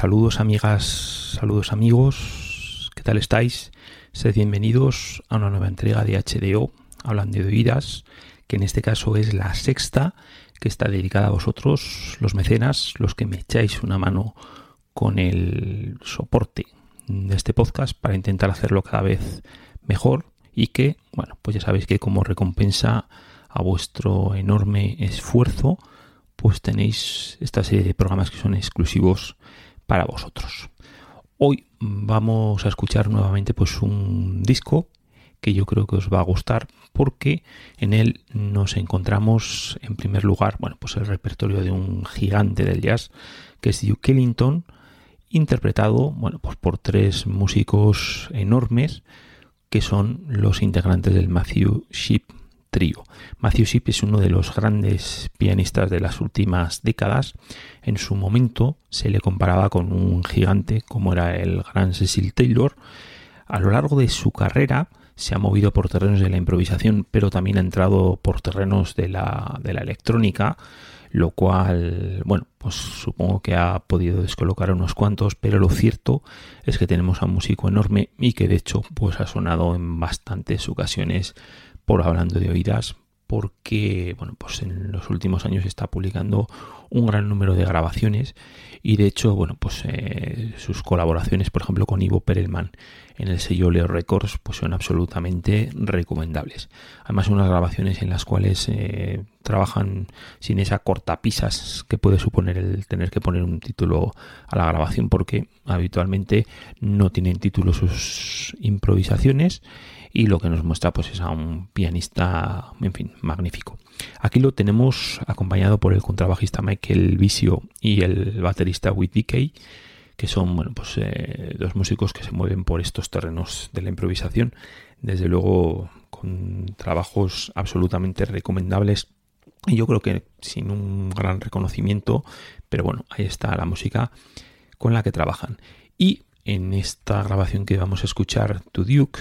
Saludos amigas, saludos amigos, ¿qué tal estáis? Sed bienvenidos a una nueva entrega de HDO, hablando de oídas, que en este caso es la sexta, que está dedicada a vosotros, los mecenas, los que me echáis una mano con el soporte de este podcast para intentar hacerlo cada vez mejor y que, bueno, pues ya sabéis que como recompensa a vuestro enorme esfuerzo, pues tenéis esta serie de programas que son exclusivos para vosotros. Hoy vamos a escuchar nuevamente pues un disco que yo creo que os va a gustar porque en él nos encontramos en primer lugar, bueno, pues el repertorio de un gigante del jazz que es Duke Ellington, interpretado, bueno, pues por tres músicos enormes que son los integrantes del Matthew Ship trío. Matthew Shipp es uno de los grandes pianistas de las últimas décadas. En su momento se le comparaba con un gigante como era el gran Cecil Taylor. A lo largo de su carrera se ha movido por terrenos de la improvisación, pero también ha entrado por terrenos de la, de la electrónica, lo cual, bueno, pues supongo que ha podido descolocar unos cuantos, pero lo cierto es que tenemos a un músico enorme y que de hecho pues ha sonado en bastantes ocasiones por hablando de oídas, porque bueno, pues en los últimos años está publicando un gran número de grabaciones y de hecho, bueno, pues eh, sus colaboraciones, por ejemplo, con Ivo Perelman en el sello Leo Records, pues son absolutamente recomendables. Además, unas grabaciones en las cuales eh, trabajan sin esa cortapisas que puede suponer el tener que poner un título a la grabación, porque habitualmente no tienen título sus improvisaciones y lo que nos muestra pues es a un pianista, en fin, magnífico. Aquí lo tenemos acompañado por el contrabajista Michael Visio y el baterista Whit Kay, que son bueno, pues, eh, dos músicos que se mueven por estos terrenos de la improvisación, desde luego con trabajos absolutamente recomendables y yo creo que sin un gran reconocimiento, pero bueno, ahí está la música con la que trabajan. Y en esta grabación que vamos a escuchar, To Duke,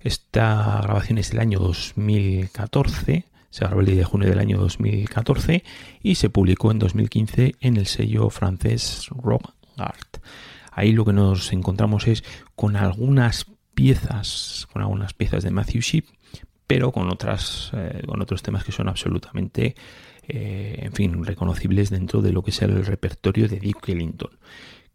esta grabación es del año 2014, se grabó el día de junio del año 2014 y se publicó en 2015 en el sello francés Rock Art. Ahí lo que nos encontramos es con algunas piezas, con algunas piezas de Matthew Sheep, pero con otras, eh, con otros temas que son absolutamente, eh, en fin, reconocibles dentro de lo que es el repertorio de Dick Ellington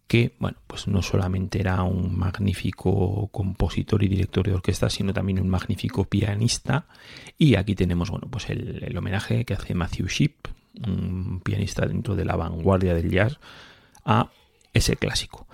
que, bueno, pues no solamente era un magnífico compositor y director de orquesta, sino también un magnífico pianista. Y aquí tenemos, bueno, pues el, homenaje que hace Matthew Sheep, un pianista dentro de la vanguardia del jazz, a ese clásico.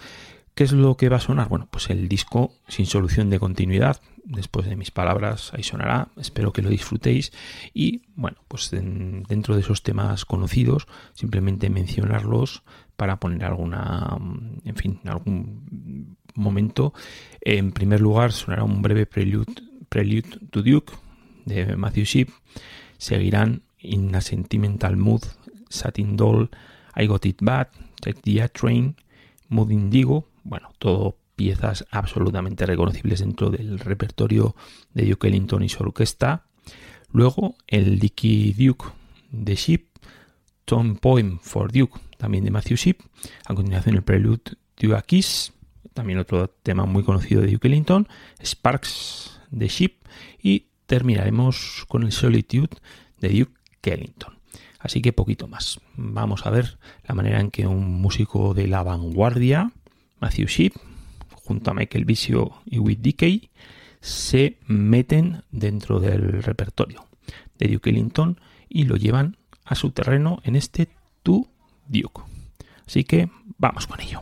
¿Qué es lo que va a sonar? Bueno, pues el disco sin solución de continuidad. Después de mis palabras, ahí sonará. Espero que lo disfrutéis. Y bueno, pues dentro de esos temas conocidos, simplemente mencionarlos para poner alguna, en fin, algún momento. En primer lugar, sonará un breve prelude, prelude to Duke de Matthew Sheep. Seguirán In a Sentimental Mood, Satin Doll, I Got It Bad, Take the Train, Mood Indigo. Bueno, todo piezas absolutamente reconocibles dentro del repertorio de Duke Ellington y su orquesta. Luego el Dicky Duke de Sheep, Tom Poem for Duke también de Matthew Sheep. A continuación el Prelude to a Kiss, también otro tema muy conocido de Duke Ellington, Sparks de Sheep y terminaremos con el Solitude de Duke Ellington. Así que poquito más. Vamos a ver la manera en que un músico de la vanguardia, Matthew Sheep, junto a Michael Visio y With Decay, se meten dentro del repertorio de Duke Ellington y lo llevan a su terreno en este To Duke. Así que vamos con ello.